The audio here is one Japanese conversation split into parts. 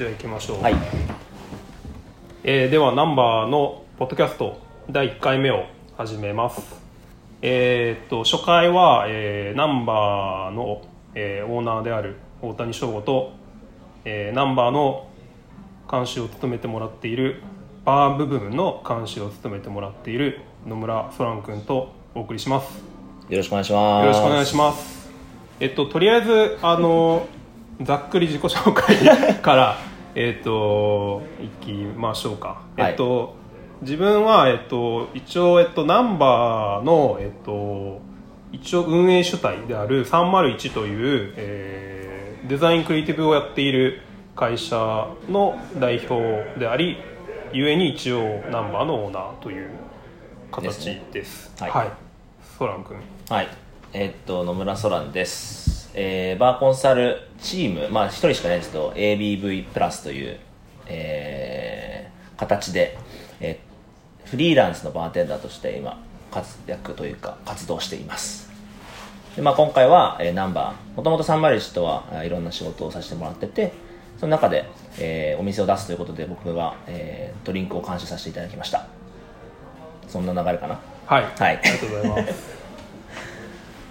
じゃあ行きましょう、はい。えーではナンバーのポッドキャスト第1回目を始めます。えーっと初回は、えーナンバーの、えーオーナーである大谷翔吾と、えーナンバーの監修を務めてもらっているバー部分の監修を務めてもらっている野村ソラン君とお送りします。よろしくお願いします。よろしくお願いします。えっと、とりあえず、あの、ざっくり自己紹介から、えっと、いきましょうか。はいえっと、自分は、えっと、一応、えっと、ナンバーの、えっと、一応運営主体である301という、えーデザインクリエイティブをやっている会社の代表であり、ゆえに一応ナンバーのオーナーという形です。ですねは。はいいソラン君。はいえーっと野村ソランです、えーバーコンサルチームまあ一人しかいないんですけど ABV プラスという、えー形で、えーフリーランスのバーテンダーとして今活躍というか活動しています。で、まあ、今回は、えーナンバーもともと301とはいろんな仕事をさせてもらっててその中で、えーお店を出すということで僕が、えードリンクを監修させていただきました。そんな流れかな？はい、はい。ありがとうございます。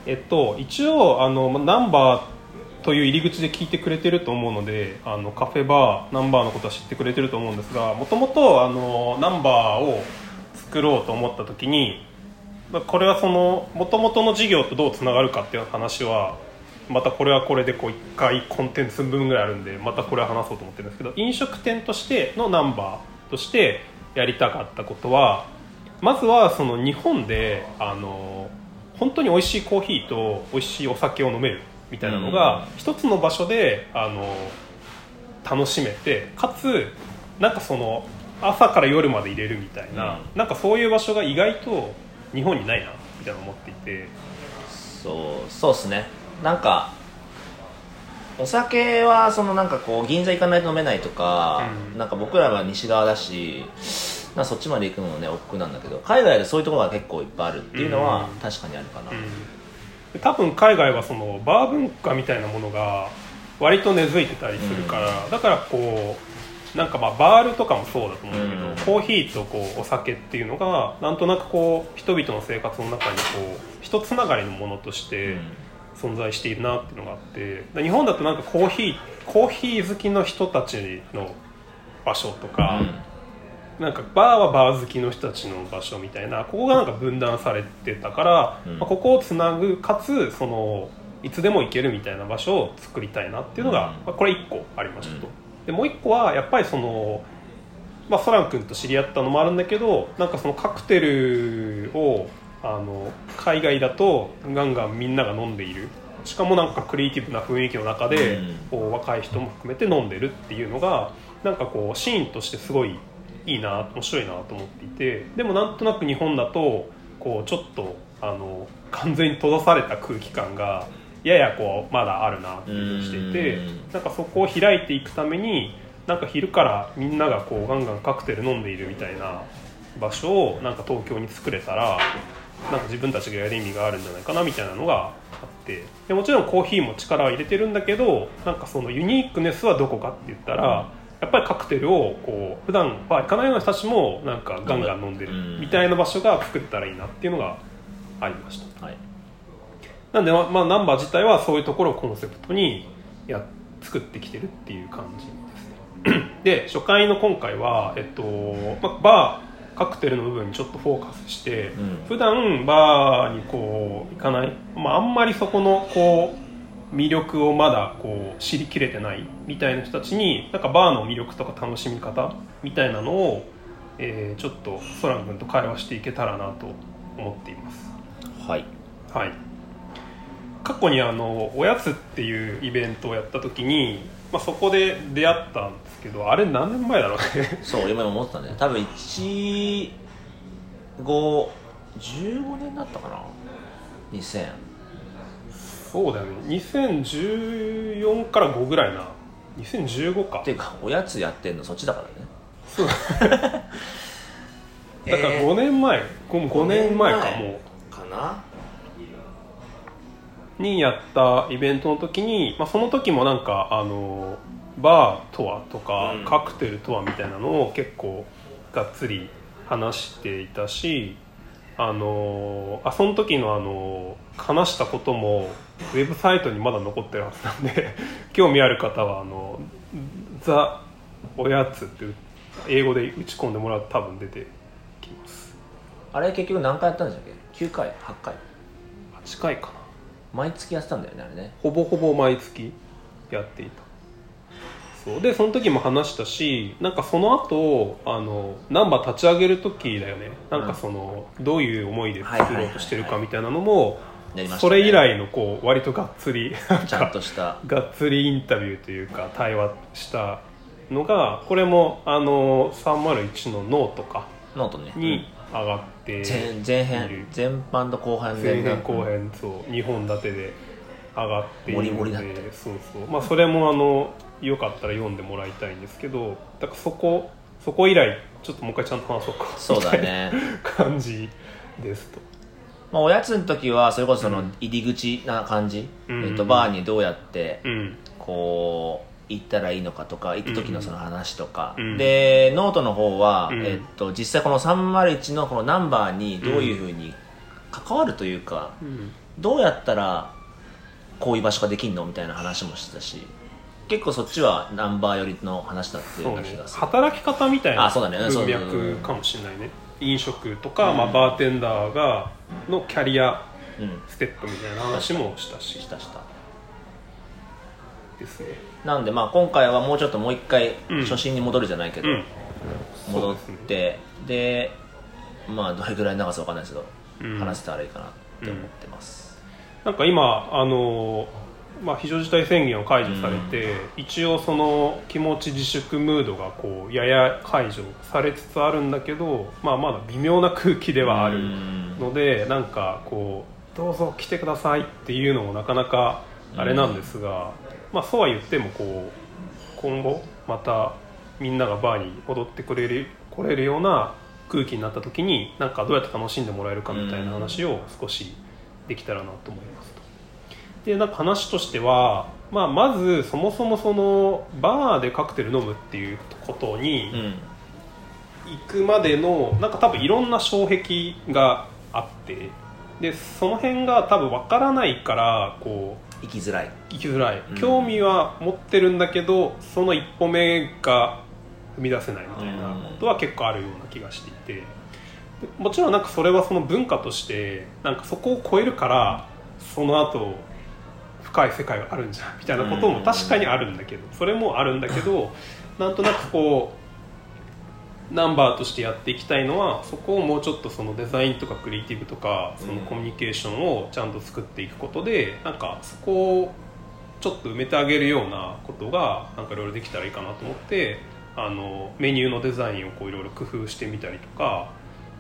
えっと、一応あのナンバーという入り口で聞いてくれてると思うのであのカフェバーナンバーのことは知ってくれてると思うんですがもともとナンバーを作ろうと思った時にこれはそのもともとの事業とどうつながるかっていう話はまたこれはこれでこう1回コンテンツ分ぐらいあるんでまたこれは話そうと思ってるんですけど飲食店としてのナンバーとしてやりたかったことはまずはその日本であの本当に美味しいコーヒーと美味しいお酒を飲めるみたいなのが一つの場所であの楽しめてかつなんかその朝から夜まで入れるみたいな、うん。なんかそういう場所が意外と日本にないなみたいな思っていて。そうそうっすね。なんかお酒はそのなんかこう銀座行かないと飲めないとか、うん。なんか僕らは西側だしなんかそっちまで行くのもね億劫なんだけど海外でそういうところが結構いっぱいあるっていうのはうん。確かにあるかな、で多分海外はそのバー文化みたいなものが割と根付いてたりするから、だからこうなんかまあバールとかもそうだと思うんだけど、うん。コーヒーとこうお酒っていうのがなんとなくこう人々の生活の中にこう一つながりのものとして存在しているなっていうのがあってで日本だとなんかコーヒーコーヒー好きの人たちの場所とか、なんかバーはバー好きの人たちの場所みたいなここがなんか分断されてたから、うん。まあ、ここをつなぐかつそのいつでも行けるみたいな場所を作りたいなっていうのが、うん。まあ、これ1個ありましたと、うん。でもう1個はやっぱりその、まあ、ソラン君と知り合ったのもあるんだけどなんかそのカクテルをあの海外だとガンガンみんなが飲んでいる。しかもなんかクリエイティブな雰囲気の中で、うん。こう若い人も含めて飲んでるっていうのがなんかこうシーンとしてすごいいいな面白いなと思っていてでもなんとなく日本だとこうちょっとあの完全に閉ざされた空気感がややこうまだあるなっていうふうにしていてうん。なんかそこを開いていくためになんか昼からみんながこうガンガンカクテル飲んでいるみたいな場所をなんか東京に作れたらなんか自分たちがやる意味があるんじゃないかなみたいなのがあって。でもちろんコーヒーも力を入れてるんだけどなんかそのユニークネスはどこかって言ったら、やっぱりカクテルをこう普段は行かないような人たちもなんかガンガン飲んでるうん。みたいな場所が作ったらいいなっていうのがありました。はい。なんで、まあ、ナンバー自体はそういうところをコンセプトにや作ってきてるっていう感じですね。で初回の今回は、えっとまあ、バーカクテルの部分にちょっとフォーカスして、うん。普段バーにこう行かない、まあ、あんまりそこのこう魅力をまだこう知りきれてないみたいな人たちになんかバーの魅力とか楽しみ方みたいなのを、えーちょっとソラン君と会話していけたらなと思っています。はい。はい。過去にあのおやつっていうイベントをやった時に、まあ、そこで出会ったんですけどあれ何年前だろうね。そう今思ってたんだよ。多分1 5 15年だったかな。2000そうだよね。2014から5ぐらいな。2015かっていうかおやつやってんのそっちだからね。そう。だから5年前、5, 5年前かもかな。うにやったイベントの時に、まあ、その時もなんかあのバーとはとか、うん。カクテルとはみたいなのを結構がっつり話していたしあのあその時のあの話したこともウェブサイトにまだ残ってるはずなんで 興味ある方はあの「ザ・おやつ」って英語で打ち込んでもらうと多分出てきます。あれ結局何回やったんでしたっけ？9回？8回？8回かな。毎月やってたんだよねあれね。ほぼほぼ毎月やっていた。そう。でその時も話したしなんかその後あのナンバー立ち上げる時だよね。なんかその、どういう思いで作ろうとしてるかみたいなのもやりましたね。それ以来のこう割とがっつりちゃんかとした。がっつりインタビューというか対話したのがこれもあの301のノートか。ノートね。に上がって前編。前半と後半前で編後編そう2本立てで上がっているそうそう。まあそれもあのよかったら読んでもらいたいんですけどだからそこそこ以来ちょっともう一回ちゃんと話そうか。そうだね。感じですとまあ、おやつの時はそれこそその入り口な感じ、うん。えっと、バーにどうやってうん。こう行ったらいいのかとか行く時のその話とか、うん。でノートの方は、うん。えっと、実際この301のこのナンバーにどういうふうに関わるというか、うん。どうやったらこういう場所ができんのみたいな話もしてたし結構そっちはナンバー寄りの話だっていうがする。働き方みたいなあそうだね。そう文脈かもしれないね。飲食とか、まあ、バーテンダーがのキャリアうん。ステップみたいな話もしたし。したした。ですね。なんでまあ今回はもうちょっともう一回うん。初心に戻るじゃないけど、うん。戻ってで,、まあどれぐらい長さわかんないですけど、うん。話せたらいいかなって思ってます、なんか今あの、まあ、非常事態宣言を解除されて、一応その気持ち自粛ムードがこうやや解除されつつあるんだけど、まあ、まだ微妙な空気ではあるので、なんかこうどうぞ来てくださいっていうのもなかなかあれなんですが、まあ、そうは言ってもこう今後またみんながバーに踊ってくれる来れるような空気になった時になんかどうやって楽しんでもらえるかみたいな話を少しできたらなと思います。と。でなんか話としては、まあ、まずそもそもそのバーでカクテル飲むっていうことにうん。行くまでのなんか多分いろんな障壁があってでその辺が多分わからないからこう生きづらい。行きづらい、うん。興味は持ってるんだけどその一歩目が踏み出せないみたいなことは結構あるような気がしていて。でもちろんなんかそれはその文化としてなんかそこを超えるからその後深い世界があるんじゃんみたいなことも確かにあるんだけどそれもあるんだけどなんとなくこうナンバーとしてやっていきたいのはそこをもうちょっとそのデザインとかクリエイティブとかそのコミュニケーションをちゃんと作っていくことでなんかそこをちょっと埋めてあげるようなことがなんかいろいろできたらいいかなと思ってあのメニューのデザインをこういろいろ工夫してみたりとか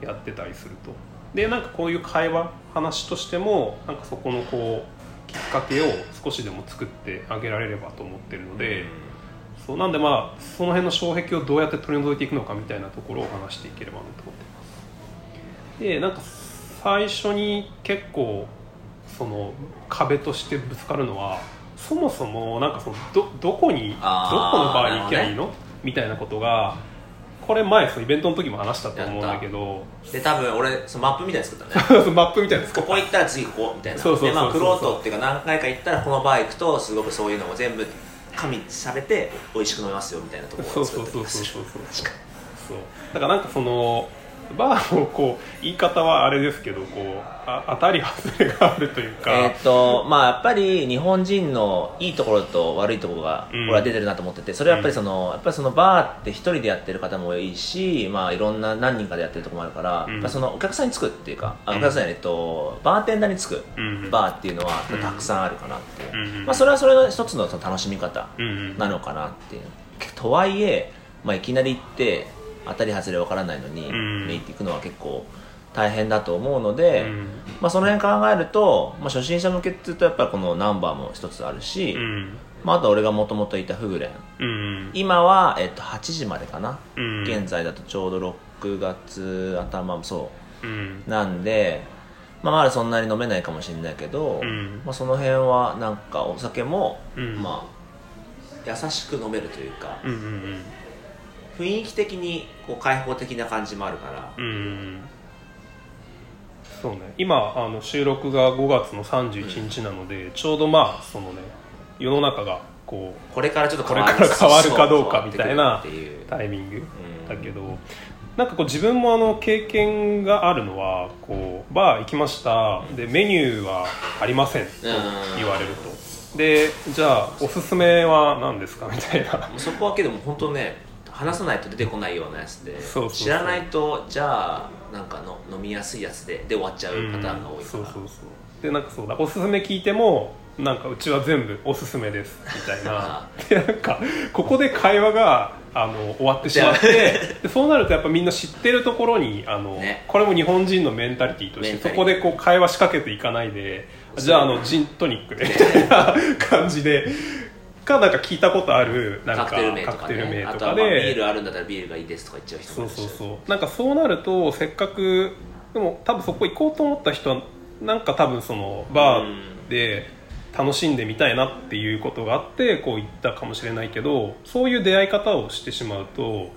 やってたりすると。でなんかこういう会話話としてもなんかそこのこうきっかけを少しでも作ってあげられればと思ってるので、そうなんでまあその辺の障壁をどうやって取り除いていくのかみたいなところを話していければなと思ってます。でなんか最初に結構その壁としてぶつかるのはそもそもなんかそのどどこにどこのあーバーに行けばいいの、みたいなことがこれ前そのイベントの時も話したと思うんだけど。で多分俺そのマップみたいに作ったね。マップみたいなここ行ったら次ここみたいな。そうそうそうそう。でまあクロートっていうか何回か行ったらこのバー行くとすごくそういうのも全部加味されて美味しく飲めますよみたいなところをそうそう作って。そうるそうそうそうそう。だからなんかそのバーのこう言い方はあれですけどこうあ当たり外れがあるというか、えーっとまあやっぱり日本人のいいところと悪いところがうん。俺は出てるなと思っててそれはやっぱりそのやっぱりそのバーって一人でやってる方も多いしまあいろんな何人かでやってるところもあるから、そのお客さんにつくっていうかあうん。お客さんやえっとバーテンダーにつくうん。バーっていうのはうん。たくさんあるかなっていう、うん。まあそれはそれの一つの楽しみ方なのかなっていう。とはいえ、まあ、いきなり行って当たり外れ分からないのに、うん。ね行っていくのは結構大変だと思うので、うん。まあ、その辺考えると、まあ、初心者向けっていうとやっぱりこのナンバーも一つあるし、うん。まあ、あと俺がもともといたフグレン。うん。今は、えっと、8時までかな、うん。現在だとちょうど6月頭そう。ん。うなんで、まあ、まだそんなに飲めないかもしれないけど、うん。まあ、その辺はなんかお酒も、うん。まあ優しく飲めるというかうんうん雰囲気的にこう開放的な感じもあるから。うん。うんそうね。今あの収録が5月の31日なので、ちょうどまあそのね世の中がこうこれからちょっとこれから変わるかどうかみたいなタイミングん。だけど、なんかこう自分もあの経験があるのはこうバー行きました。でメニューはありませんと言われると。でじゃあおすすめは何ですか？みたいな。そこはけども本当ね話さないと出てこないようなやつでそうそうそう。知らないとじゃあなんかの飲みやすいやつでで終わっちゃうパターンが多いから、そうそうそう。でなんかそうだ。おすすめ聞いてもなんかうちは全部おすすめですみたいな。でなんかここで会話があの終わってしまってでそうなるとやっぱみんな知ってるところにあの、ね。これも日本人のメンタリティーとしてそこでこう会話仕掛けていかないでじゃああのジントニックでみたいな感じでかなんか聞いたことあるなんかカクテル名とかね。あとかとはまあビーでルあるんだったらビールがいいですとか言っちゃう人そうそうそうなんかそうなる。とせっかくでも多分そこ行こうと思った人はなんか多分そのバーで楽しんでみたいなっていうことがあってこう行ったかもしれないけどそういう出会い方をしてしまうと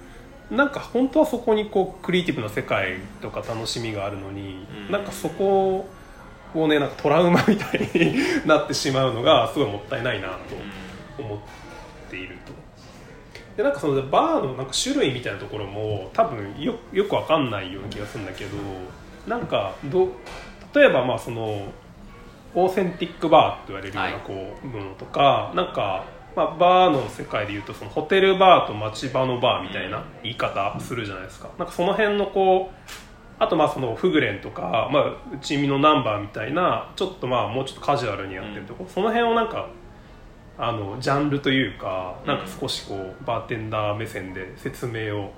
なんか本当はそこにこうクリエイティブな世界とか楽しみがあるのに、うん。なんかそこをねなんかトラウマみたいになってしまうのがすごいもったいないなと思っていると。でなんかそのバーのなんか種類みたいなところも多分よよくわかんないような気がするんだけどなんかど例えばまあそのオーセンティックバーって言われるようはない。こうものとか、なんか、まあ、バーの世界でいうとそのホテルバーと町場のバーみたいな言い方するじゃないですか。なんかその辺のこうあとまあそのフグレンとか、まあ、うちみのナンバーみたいなちょっとまあもうちょっとカジュアルにやってるところ、その辺をなんかあのジャンルというかなんか少しこうバーテンダー目線で説明を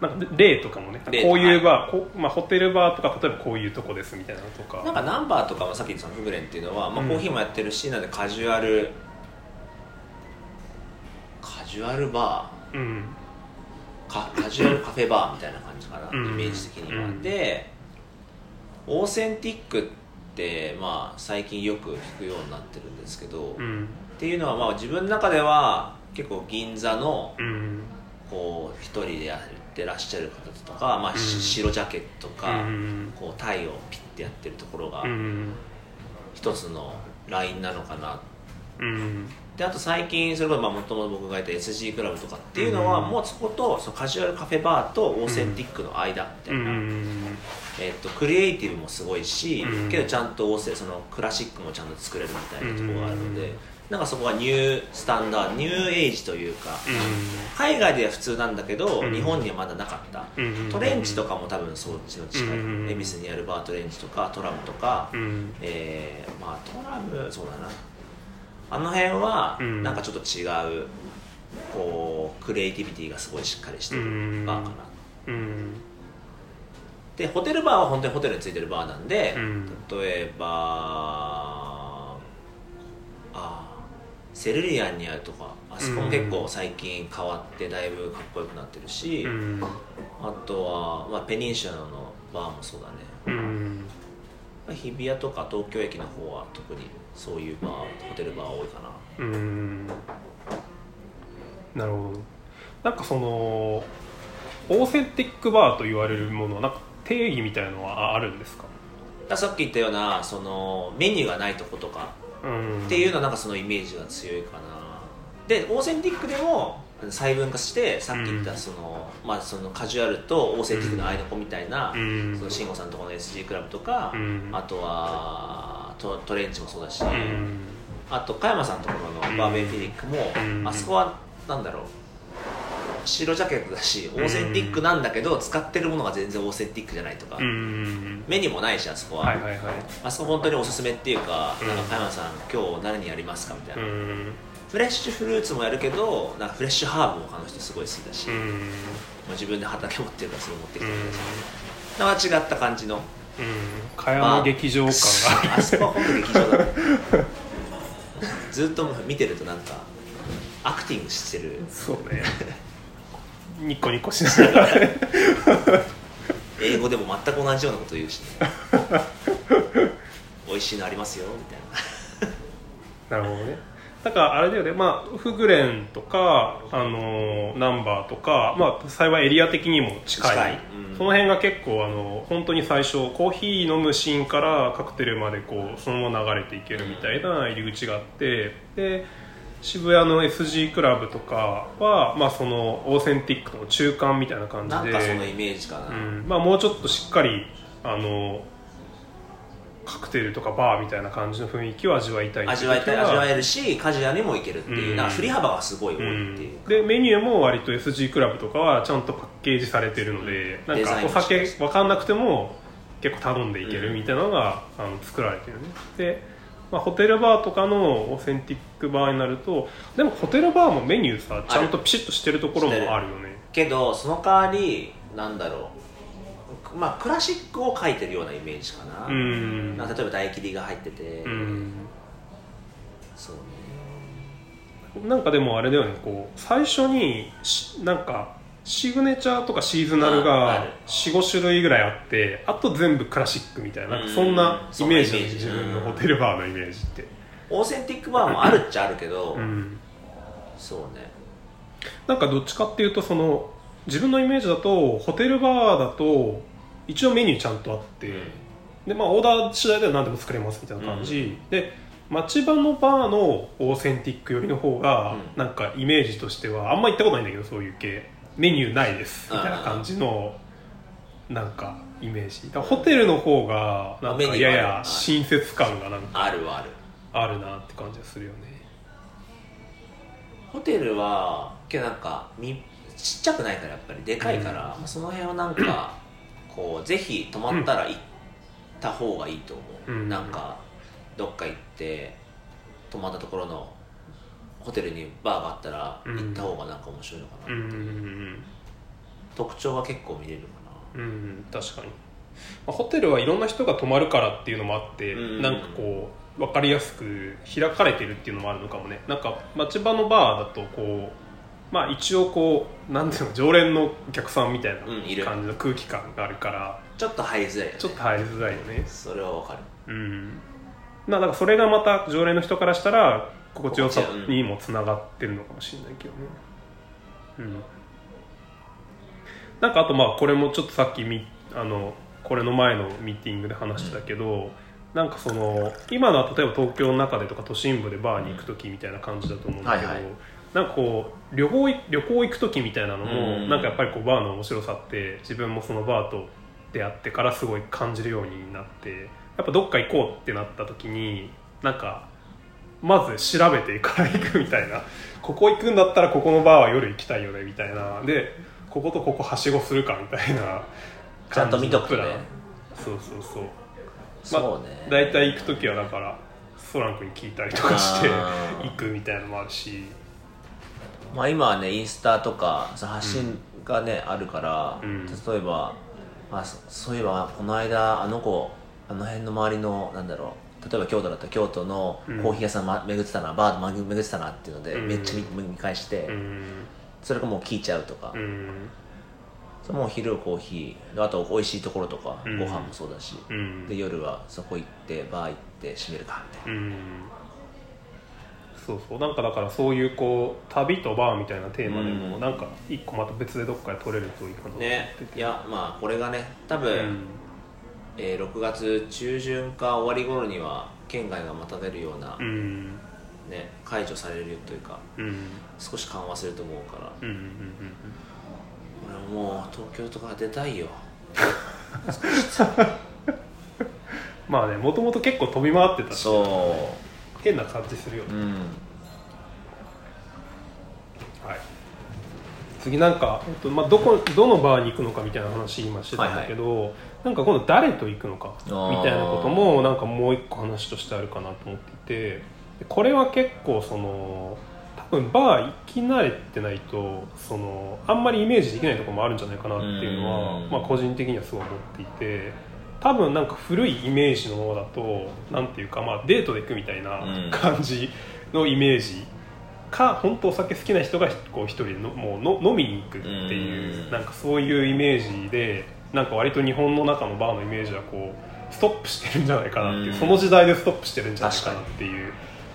なんか例とかもね例こういうバー、こうまあ、ホテルバーとか例えばこういうとこですみたいなのとか。なんかナンバーとかもさっき言ったフグレンっていうのは、まあ、うん。コーヒーもやってるし、なんでカジュアルカジュアルバうん。ーカカジュアルカフェバーみたいな感じかな、うん。イメージ的には、うん。でオーセンティックって、まあ、最近よく聞くようになってるんですけど、っうんていうのは、まあ、自分の中では結構銀座のうん。こう一人でやってらっしゃる方とか、まあうん。白ジャケットか、うん。こうタイをピッてやってるところがうん。一つのラインなのかな。うん。であと最近それこそまあもともと僕がいた SG クラブとかっていうのは、うん。もうそことそのカジュアルカフェバーとオーセンティックの間みたういな、ん。えっとクリエイティブもすごいし、うん。けどちゃんとオーセそのクラシックもちゃんと作れるみたいなところがあるので、うんなんかそこがニュースタンダードニューエイジというか、海外では普通なんだけど、うん。日本にはまだなかった、うん。トレンチとかも多分そっちの近い、うん。恵比寿にあるバートレンチとかトラムとか、うん。えーまあトラムそうだな。あの辺はうん。なんかちょっと違うこうクリエイティビティがすごいしっかりしてるうん。バーかな。うん。でホテルバーは本当にホテルについてるバーなんで、うん。例えばあセルリアンにあるとかあそこも結構最近変わってだいぶかっこよくなってるし、うん。あとは、まあ、ペニンシュラのバーもそうだね。うん。日比谷とか東京駅の方は特にそういうバーホテルバー多いかな。うん。なるほど。なんかそのオーセンティックバーと言われるものはなんか定義みたいのはあるんですか？さっき言ったようなそのメニューがないとことかうんっていうのはなんかそのイメージが強いかな。でオーセンティックでも細分化してさっき言ったその,、まあ、そのカジュアルとオーセンティックの間の子みたいな、うん。その慎吾さんとこの SG クラブとか、うん。あとはトトレンチもそうだし、うん。あと加山さんのところのバーベンフィニックも、うん。あそこはなんだろう白ジャケットだしオーセンティックなんだけど使ってるものが全然オーセンティックじゃないとか、うん。メニューもないしあそこは、はいはいはい。あそこ本当におすすめっていうか,、うん。なんか加山さん今日何やりますかみたいな、うん。フレッシュフルーツもやるけどなんかフレッシュハーブもあの人すごい好きだし、もううん自分で畑持ってるからそれ持ってきうんてるんです違った感じの。うん。茅山劇場感が。あそこは本当劇場だね ずっと見てるとなんかアクティングしてる。そうねニコニコしながら。ね 英語でも全く同じようなこと言うし、ね、美味しいのありますよみたいな。なるほどね。だからあれだよね、まあ、フグレンとか、あのナンバーとか、まあ、幸いエリア的にも近い。近い。うん。その辺が結構あの本当に最初コーヒー飲むシーンからカクテルまでこうそのまま流れていけるみたいな入り口があって。で渋谷の SG クラブとかは、まあ、そのオーセンティックの中間みたいな感じで。なんかそのイメージかな、うん。まあ、もうちょっとしっかりあのカクテルとかバーみたいな感じの雰囲気を味わいたい味わいたい味わえるしカジュアルにもいけるっていう、うん。なんか振り幅がすごい多ういっていう、ん、でメニューも割と SG クラブとかはちゃんとパッケージされてるので、なんデザインかお酒分かんなくても結構頼んでいけるみたいなのが、あの作られてるね。で、まあ、ホテルバーとかのオーセンティックバーになるとでもホテルバーもメニューさちゃんとピシッとしてるところもあるよね。けどその代わりなんだろう。まあクラシックを書いてるようなイメージかな,、うん。な例えば唾液が入ってて、うん。そうね。なんかでもあれだよね。こう最初にしなんかシグネチャーとかシーズナルがる。45種類ぐらいあってあと全部クラシックみたいなそんなイメージうん。そんなイメージ。自分のホテルバーのイメージって、オーセンティックバーもあるっちゃあるけど、うん、そうね。なんかどっちかっていうとその自分のイメージだとホテルバーだと一応メニューちゃんとあって、でまあ、オーダー次第では何でも作れますみたいな感じ、で町場のバーのオーセンティック寄りの方が、うん。なんかイメージとしてはあんま行ったことないんだけどそういう系。メニューないです。みたいな感じのなんかイメージ。ホテルの方がなんかやや親切感がなんか。あるはあるあるなって感じがするよね。ホテルはけどなんかみちっちゃくないからやっぱりでかいから、まあその辺はなんかこうぜひ泊まったら行った方がいいと思う、うん。なんかどっか行って泊まったところのホテルにバーがあったらうん。行った方がなんか面白いのかな、うんうんうん特徴は結構見れるかうん確かに、まあ、ホテルはいろんな人が泊まるからっていうのもあって、うん。なんかこう分かりやすく開かれてるっていうのもあるのかもね。なんか町場のバーだとこうまあ一応こうなんていうの常連のお客さんみたいなうんいる。感じの空気感があるからなちょっと入りづらいよね。ちょっと入りづらいよね。それはわかる。うん。まあだからそれがまた常連の人からしたら心地よさにもつながってるのかもしれないけどね。うん。なんかあとまあこれもちょっとさっきみあのこれの前のミーティングで話してたけど、なんかその今のは例えば東京の中でとか都心部でバーに行く時みたいな感じだと思うんだけど、はいはい。なんかこう旅行い旅行行く時みたいなのも、うん。なんかやっぱりこうバーの面白さって自分もそのバーと出会ってからすごい感じるようになってやっぱどっか行こうってなった時になんかまず調べてから行くみたいな。ここ行くんだったらここのバーは夜行きたいよねみたいな。でこことここはしごするかみたいなちゃんと見とくとね。感じのプランそうそうそうそうね、大体行く時はだからソラン君に聞いたりとかして行くみたいなのもあるし。まあ、今はねインスタとかその発信がね、あるから、うん。例えば、まあ、そそういえばこの間あの子あの辺の周りのなんだろう例えば京都だったら京都のうん。コーヒー屋さん、ま、巡ってたなバー巡巡ってたなっていうので、うん。めっちゃ見見返して、うん。それがもう聞いちゃうとか、うんそれもう昼コーヒーあと美味しいところとか、うん。ご飯もそうだし、うん。で夜はそこ行ってバー行って閉めるかみたいな、うん。そうそう。なんかだからそういうこう旅とバーみたいなテーマでも、うん。なんか一個また別でどっかで取れるといいかなねて。いやまあこれがね多分、うん。えー6月中旬か終わり頃には県外がまた出るような、うん。ね、解除されるというかうん。少し緩和すると思うから。うんうんうん俺もう東京とか出たいよ。まあねもともと結構飛び回ってたしそ変な感じするよね。ううん。はい、次なんか、えっとまあ、どこどのバーに行くのかみたいな話今してたんだけど、なんか今度誰と行くのかみー。たいなこともなんかもう一個話としてあるかなと思っていてでこれは結構その多分バー行き慣れてないとそのあんまりイメージできないところもあるんじゃないかなっていうのは、うん。まあ、個人的にはすごい思っていて多分なんか古いイメージのものだとなんていうか、まあ、デートで行くみたいなうん。感じのイメージか本当お酒好きな人がこう一人でのもうの飲みに行くっていううん。なんかそういうイメージでなんか割と日本の中のバーのイメージはこうストップしてるんじゃないかなっていううん。その時代でストップしてるんじゃないかなっていう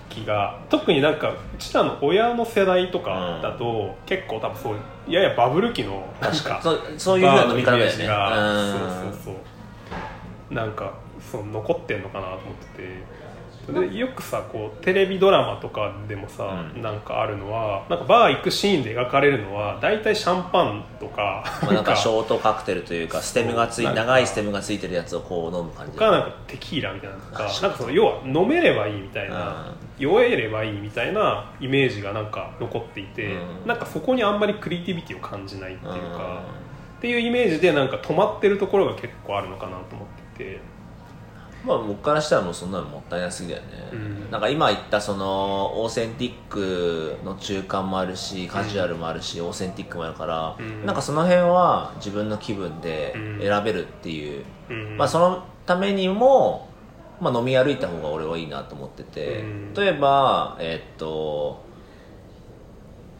気が特になんかうちらの親の世代とかだと、結構多分そうややバブル期のなんかそうそういうふうな飲み方がうん。そうそうそう。なんかそう残ってんのかなと思ってて。でよくさこうテレビドラマとかでもさ、うん。なんかあるのはなんかバー行くシーンで描かれるのは大体シャンパンとかまあ、なんかショートカクテルというかステムがつい長いステムがついてるやつをこう飲む感じ。かなんかテキーラみたいなのとかなんかその要は飲めればいいみたいな、酔えればいいみたいなイメージがなんか残っていて、うん。なんかそこにあんまりクリエイティビティを感じないっていうか、っていうイメージでなんか止まってるところが結構あるのかなと思ってて。まあ僕からしたらもうそんなのもったいなすぎだよね、うん。なんか今言ったそのオーセンティックの中間もあるしカジュアルもあるし、オーセンティックもあるから、うん。なんかその辺は自分の気分でうん。選べるっていう、うん。まあそのためにも、まあ、飲み歩いた方が俺はいいなと思ってて、うん。例えばえっと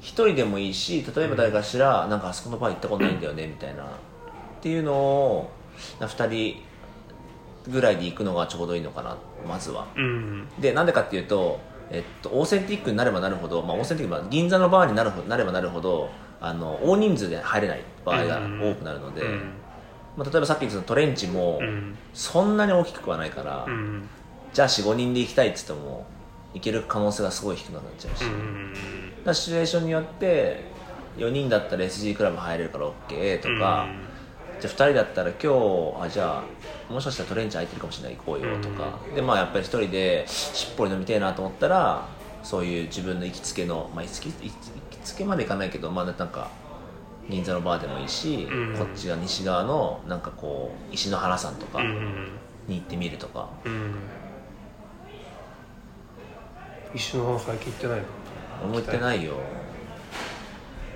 一人でもいいし例えば誰かしら、なんかあそこのバー行ったことないんだよねみたいな。っていうのを2人ぐらいで行くのがちょうどいいのかなまずは。うん。でなんでかっていうと、えっと、オーセンティックになればなるほど、まあ、オーセンティックは銀座のバーになるほなればなるほどあの大人数で入れない場合が多くなるので、うんまあ、例えばさっき言ったトレンチもうん。そんなに大きくはないから、うん。じゃあ45人で行きたいっつっても行ける可能性がすごい低くなっちゃうし、うん。らシチュエーションによって4人だったら SG クラブ入れるから OK とか、じゃあ2人だったら今日あじゃあもしかしたらトレンチ空いてるかもしれない行こうよとか、でまあやっぱり1人でしっぽり飲みたいなと思ったらそういう自分の行きつけの、まあ、行きつけ行きつけまでいかないけどまあなんか銀座のバーでもいいし、うん。こっちが西側のなんかこう石の原さんとかに行ってみるとか、うん。一緒の最近行ってないの？思ってないよ。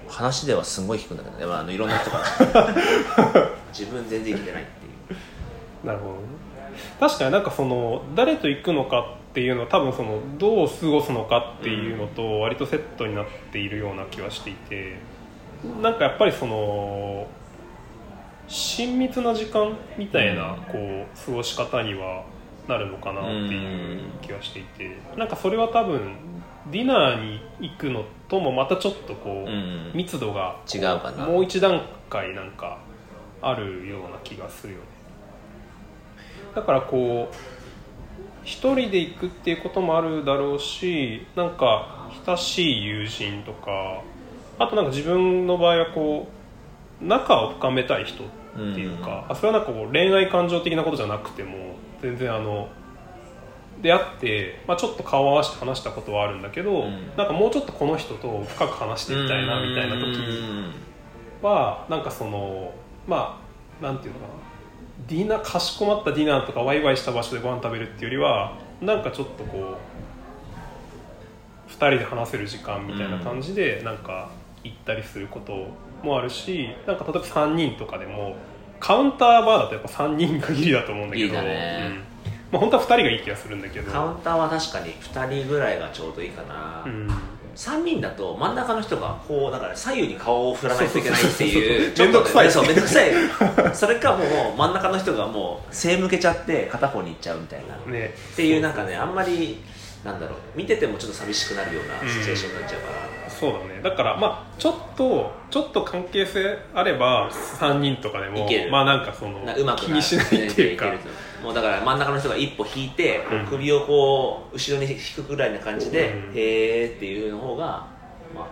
話ではすごい聞くんだけどね、まあ、あのいろんな人から。自分全然生きてないっていう。なるほどね。確かになんかその誰と行くのかっていうのは多分そのどう過ごすのかっていうのと割とセットになっているような気はしていてなんかやっぱりその親密な時間みたいなうん。こう過ごし方にはなるのかなっていう気はしていてなんかそれは多分ディナーに行くのともまたちょっとこううん。密度がこ違うかな。もう一段階なんかあるような気がするよね。だからこう一人で行くっていうこともあるだろうしなんか親しい友人とかあとなんか自分の場合はこう仲を深めたい人っていうか、あそれはなんかこう恋愛感情的なことじゃなくても全然あの出会って、まあ、ちょっと顔を合わせて話したことはあるんだけど、うん。なんかもうちょっとこの人と深く話してみたいなみたいな時はなんかそのまあなんていうのかなディナーかしこまったディナーとかワイワイした場所でご飯食べるっていうよりはなんかちょっとこう2人で話せる時間みたいな感じでなんか行ったりすることもあるしなんか例えば3人とかでもカウンターバーだとやっぱ3人限りだと思うんだけどいいだね。うん。まあ、本当は2人がいい気がするんだけど。カウンターは確かに2人ぐらいがちょうどいいかな、うん。3人だと真ん中の人がこうだから左右に顔を振らないといけないっていうそうそうそうそう。面倒くさい。それかもう真ん中の人がもう背向けちゃって片方に行っちゃうみたいな、ね。っていうなんかねあんまりなんだろう見ててもちょっと寂しくなるようなシチュエーションになっちゃうから、そうだね。だからまあちょっとちょっと関係性あれば3人とかでもまあなんかその気にしないっていうか。もうだから真ん中の人が一歩引いて、うん。首をこう後ろに引くぐらいな感じで、うん。へーっていうの方がまあ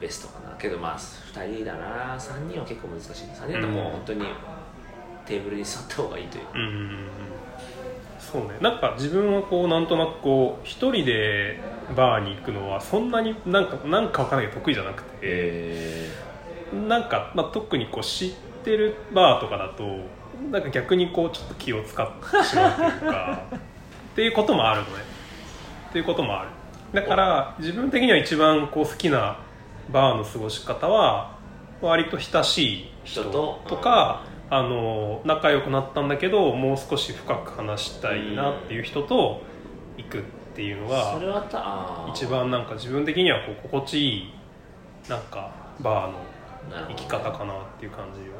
ベストかな。けどまあ2人だな。3人は結構難しい3人だともう本当にテーブルに座った方がいいといううんうんうんそうね。なんか自分はこうなんとなくこう一人でバーに行くのはそんなになんかなんかわかんないけど得意じゃなくて。へなんか、まあ、特にこう知ってるバーとかだとなんか逆にこうちょっと気を使ってしまうというか っていうこともあるのね。っていうこともある。だから自分的には一番こう好きなバーの過ごし方は割と親しい人とかあの仲良くなったんだけどもう少し深く話したいなっていう人と行くっていうのがそれは一番なんか自分的にはこう心地いいなんかバーの生き方かなっていう感じは。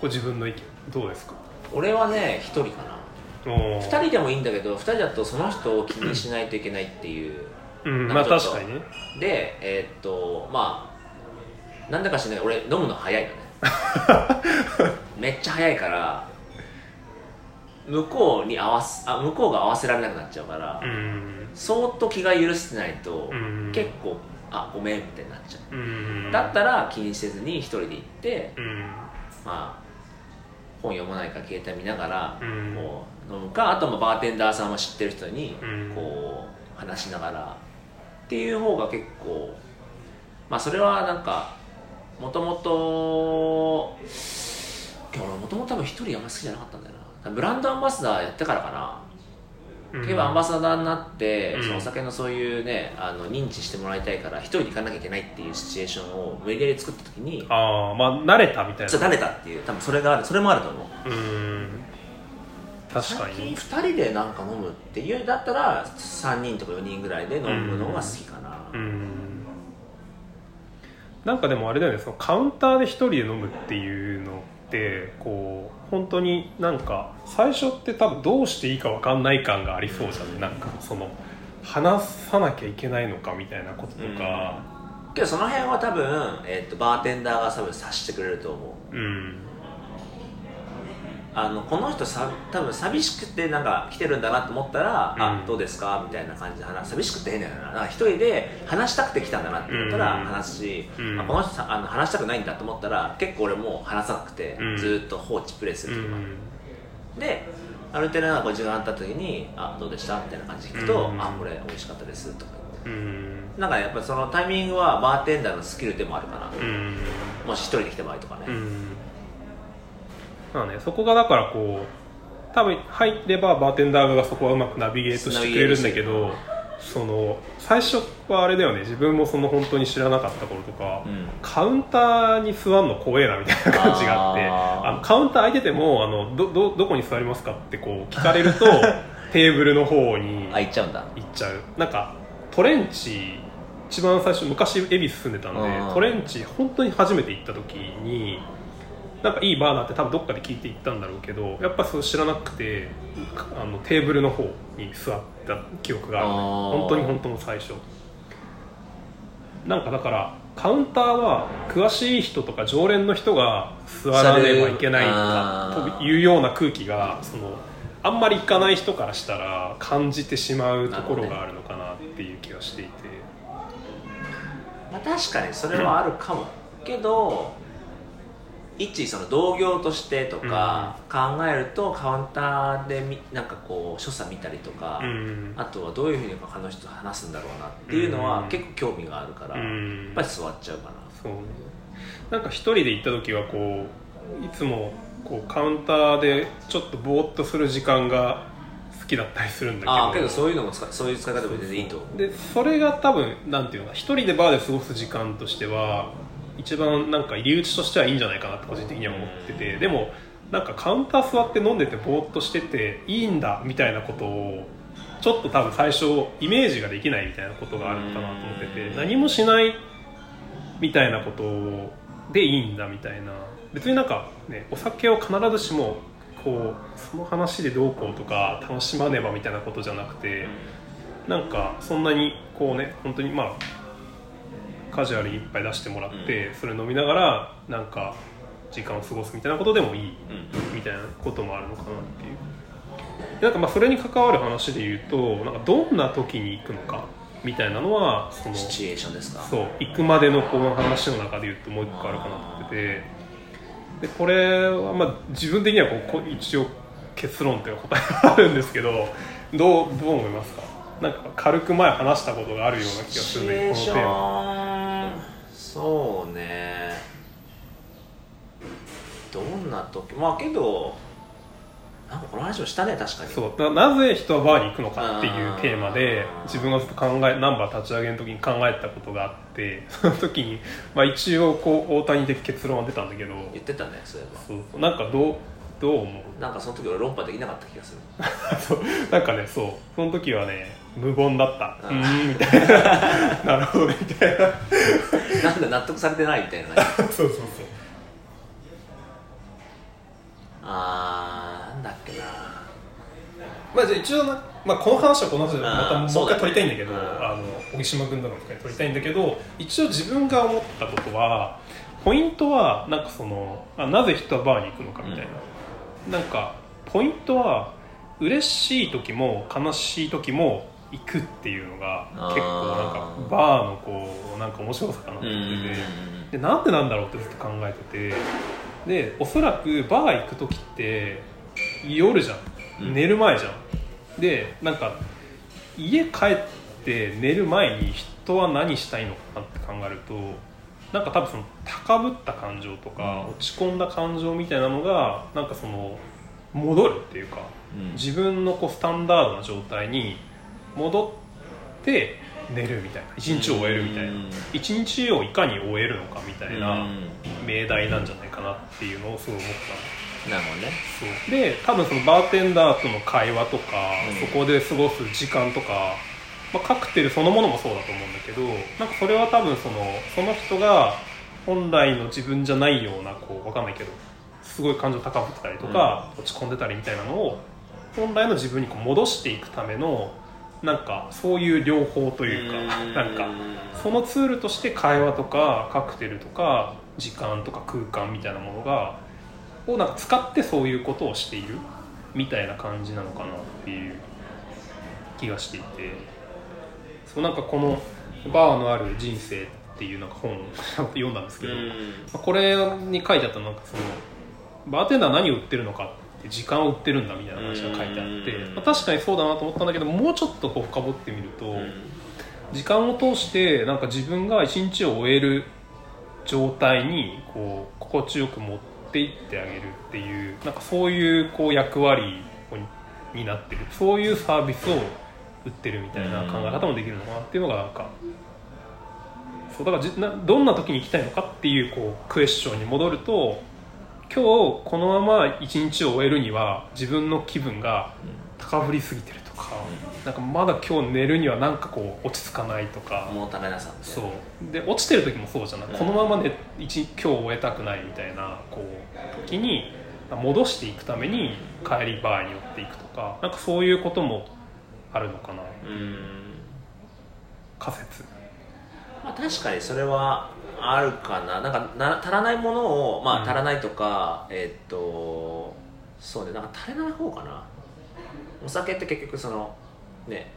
これ自分の意見どうですか？俺はね1人かな。2 2人でもいいんだけど2人だとその人を気にしないといけないっていう、うんまあ確かにね。でえーっとまあなんだかしらない。俺飲むの早いのね めっちゃ早いから向こうに合わすあ向こうが合わせられなくなっちゃうから、うん。そーっと気が許してないと、うん。結構あごめんみたいになっちゃう、うん。だったら気にせずに一人で行って、うん。まあ本読まないか携帯見ながら、うん。こう飲むかあともバーテンダーさんは知ってる人にうん。こう話しながらっていう方が結構まあそれはなんかもともと俺もともと多分一人あんま好きじゃなかったんだよな。ブランドアンバサダーやってからかな。うん。結構アンバサダーになって、うん。そのお酒のそういうねあの認知してもらいたいから一人で行かなきゃいけないっていうシチュエーションを無理やり作った時にああまあ慣れたみたいな。慣れたっていう。多分それがあるそれもあると思う。うん。確か最近に2人でなんか飲むっていうだったら3人とか4人ぐらいで飲むのが好きかな、うん。なんかでもあれだよねそのカウンターで一人で飲むっていうのってこう本当になんか最初って多分どうしていいか分かんない感がありそうじゃん。なんかその話さなきゃいけないのかみたいなこととか。けどその辺は多分、えっとバーテンダーが多分察してくれると思う。うんあのこの人さ多分寂しくてなんか来てるんだなと思ったら「うん。あどうですか?」みたいな感じで話寂しくて変だよな一人で話したくて来たんだなって思ったらうん。話すし、うん。まあこの人さあの話したくないんだと思ったら結構俺もう話さなくて、うん。ずーっと放置プレイすうる時もある、ん。である程度なんか時間あった時に「あどうでした?」みたいな感じで聞くと「うん。あこれ美味しかったです」とか言って。うん。なんかやっぱそのタイミングはバーテンダーのスキルでもあるかな、うん。もし一人で来た場合とかね、うんまあねそこがだからこう多分入ればバーテンダーがそこはうまくナビゲートしてくれるんだけどその最初はあれだよね。自分もその本当に知らなかった頃とか、うん。カウンターに座るの怖えなみたいな感じがあってあのカウンター空いててもあのどどどこに座りますかってこう聞かれると テーブルの方にあ行っちゃうんだ。行っちゃう。なんかトレンチ一番最初昔恵比寿住んでたんでうん。トレンチ本当に初めて行った時になんかいいバーだって多分どっかで聞いて行ったんだろうけどやっぱそう知らなくてあのテーブルの方に座った記憶がある、ね、あー。本当に本当の最初。なんかだからカウンターは詳しい人とか常連の人が座らねばいけないとか座るというような空気がそのあんまり行かない人からしたら感じてしまうところがあるのかなっていう気がしていて、まあ、確かにそれはあるかも、けど一その同業としてとか考えるとカウンターでみなんかこう所作見たりとか、うん。あとはどういうふうに他の人と話すんだろうなっていうのはうん。結構興味があるから、うん。やっぱり座っちゃうかな。そう。ねなんか一人で行った時はこういつもこうカウンターでちょっとぼーっとする時間が好きだったりするんだけど。ああけどそういうのも使そういう使い方も全然いいと思う。でそれが多分なんていうのか一人でバーで過ごす時間としては一番なんか入り口としてはいいんじゃないかなって個人的には思っててでもなんかカウンター座って飲んでてぼーっとしてていいんだみたいなことをちょっと多分最初イメージができないみたいなことがあるのかなと思っててうん。何もしないみたいなことでいいんだみたいな。別になんかねお酒を必ずしもこうその話でどうこうとか楽しまねばみたいなことじゃなくて、なんかそんなにこうね本当にまあカジュアルに一杯出してもらって、それ飲みながらなんか時間を過ごすみたいなことでもいいうん。みたいなこともあるのかなっていう。なんかまあそれに関わる話で言うとなんかどんな時に行くのかみたいなのはそのシチュエーションですか？そう行くまでのこの話の中で言うともう一個あるかなと思っててでこれはまあ自分的にはこう一応結論というか答えがあるんですけどどうどう思いますか？なんか軽く前話したことがあるような気がするんでこのテーマンそうねどんな時まあけどなんかこの話をしたね確かに。そうななぜ人はバーに行くのかっていうテーマで自分がずっと考えナンバー立ち上げの時に考えたことがあって その時に、まあ、一応こう大谷的結論は出たんだけど。言ってたねそういえば。そうなんかどうどう思う？なんかその時俺論破できなかった気がする。そうなんかねそうその時はね無言だった。あうーんみたいな。なるほどねみたいな。なんだ納得されてないみたいなそうそうそうあーなんだっけな。まあ、じゃあ一応な、まあ、この話はこの後でまたもう一回取りたいんだけどうんあの小木島軍団のとかに取りたいんだけど一応自分が思ったことはポイントはなんかそのあなぜ人はバーに行くのかみたいな、なんかポイントは嬉しい時も悲しい時も行くっていうのが結構なんかバーのこうなんか面白さかなとう思ってて。ん。でなんでなんだろうってずっと考えててでおそらくバー行く時って夜じゃん、うん。寝る前じゃん。でなんか家帰って寝る前に人は何したいのかなって考えるとなんか多分その高ぶった感情とか、うん。落ち込んだ感情みたいなのがなんかその戻るっていうかうん。自分のこうスタンダードな状態に戻って寝るみたいな。一日を終えるみたいな。うん。一日をいかに終えるのかみたいなうん。命題なんじゃないかなっていうのをすごい思ったなるほどね。そう。で多分そのバーテンダーとの会話とか、うん。そこで過ごす時間とか、まあ、カクテルそのものもそうだと思うんだけどなんかそれは多分そのその人が本来の自分じゃないようなこうわかんないけどすごい感情高ぶってたりとか、落ち込んでたりみたいなのを本来の自分にこう戻していくためのなんかそういう療法というかうん。なんかそのツールとして会話とかカクテルとか時間とか空間みたいなものがをなんか使ってそういうことをしているみたいな感じなのかなっていう気がしていて。そうなんかこの「バーのある人生」っていうなんか本を読んだんですけど、まあこれに書いてあったなんかそのバーテンダーは何を売ってるのかって時間を売ってるんだみたいな話が書いてあってうん、まあ、確かにそうだなと思ったんだけどもうちょっとこう深掘ってみると、時間を通してなんか自分が一日を終える状態にこう心地よく持っていってあげるっていうなんかそういうこう役割になってるそういうサービスを売ってるみたいな考え方もできるのかなっていうのがなんかそうだからじなどんな時に行きたいのかっていうこうクエスチョンに戻ると今日このまま一日を終えるには自分の気分が高ぶりすぎてるとか、なんかまだ今日寝るにはなんかこう落ち着かないとか、もうためなさってそう。で落ちてる時もそうじゃない、うん。このまま、ね、一今日終えたくないみたいなこう時に戻していくために帰りバーに寄っていくとかなんかそういうこともあるのかな。うん。仮説。まあ、確かにそれはあるかな。なんかな足らないものを、まあ、うん。足らないとか、えーっとそうね。なんか足りない方かな。お酒って結局そのね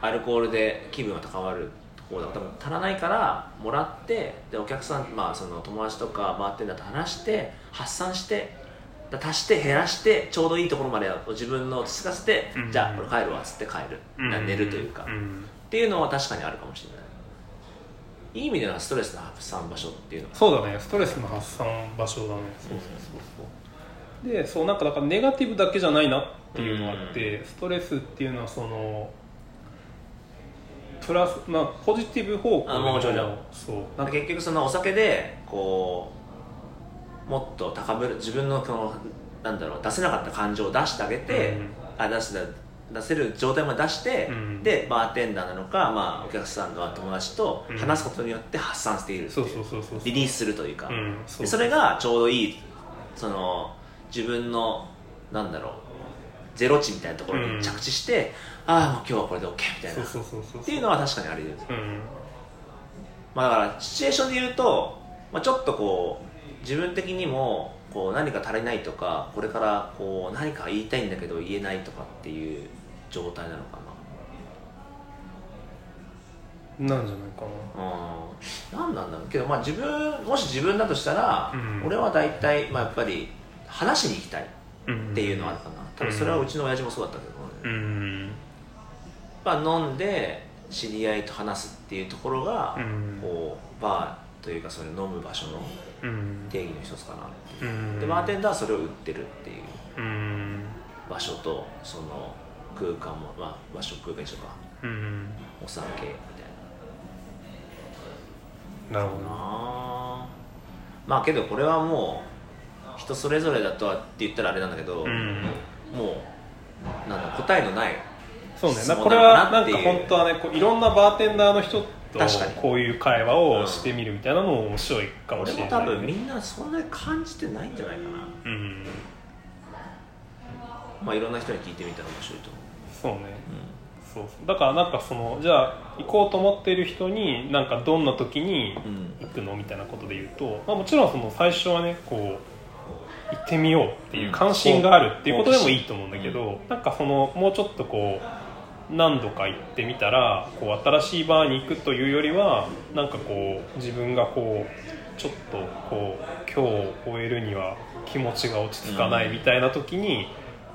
アルコールで気分が高まるところだ。から多分足らないからもらってでお客さん、まあ、その友達とか回ってんだと話して発散してだ足して減らしてちょうどいいところまで自分の落ち着かせて、うん。じゃあこれ帰るわっつって帰る、な寝るというか、ん。っていうのは確かにあるかもしれないいい意味ではストレスの発散場所っていうのがそうだね。ストレスの発散場所だね。そうそうそうそう。でそうなんかだからネガティブだけじゃないなっていうのがあって、ストレスっていうのはそのプラスまあポジティブ方向であもちろんそう。なんか結局そのお酒でこうもっと高ぶる自分のこのなんだろう出せなかった感情を出してあげて、うん。あ出す出せる状態まで出して、うん。でバーテンダーなのか、まあ、お客さんの友達と話すことによって発散しているってそいうリリースするというか、うんそそれがちょうどいいその自分のなんだろうゼロ値みたいなところに着地して、ああもう今日はこれで OK みたいな。っていうのは確かにありです、うん。まあ、だからシチュエーションで言うと、まあ、ちょっとこう自分的にもこう何か足りないとかこれからこう何か言いたいんだけど言えないとかっていう状態なのかな。んじゃないかな。なうん。何なんだろう。けど、まあ、自分もし自分だとしたら、うん。俺は大体、まあ、やっぱり話しに行きたいっっていうのはあるかな。多分それはうちの親父もそうだったけど、ねうん。まあ、飲んで知り合いと話すっていうところが、うん。こうバーというかそれ飲む場所のうん。定義の一つかなっていう。うん。でバーテンダーはそれを売ってるっていううん。場所とその空間も、まあ、場所空間一緒かうん。お酒みたいな。ななるほど。あ。まあけどこれはもう人それぞれだとはって言ったらあれなんだけど、うんもうなんだ答えのないそうね。これはなんか本当はねこういろんなバーテンダーの人と確かに。こういう会話をしてみるみたいなのも面白いかもしれない、多分みんなそんなに感じてないんじゃないかな。うんまあいろんな人に聞いてみたら面白いと思う。そうね、そうそう。だからなんかそのじゃあ行こうと思ってる人になんかどんな時にうん。行くのみたいなことで言うと、まあ、もちろんその最初はねこう行ってみようっていう関心があるっていうことでもいいと思うんだけど、なんかそのもうちょっとこう何度か行ってみたらこう新しいバーに行くというよりはなんかこう自分がこうちょっとこう今日を終えるには気持ちが落ち着かないみたいな時に、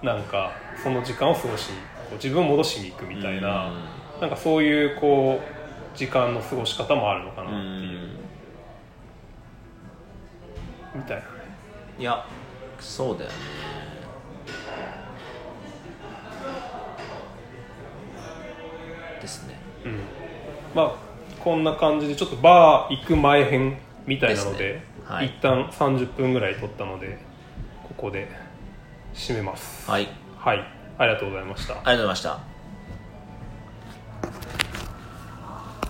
なんかその時間を過ごしにこう自分を戻しに行くみたいな、なんかそういうこう時間の過ごし方もあるのかなうんっていう、みたいなね。いやそうだよね。ですね。うん。まあこんな感じでちょっとバー行く前編みたいなのでですね。はい。一旦30分ぐらい撮ったのでここで締めます。はい。はい。ありがとうございました。ありがとうございました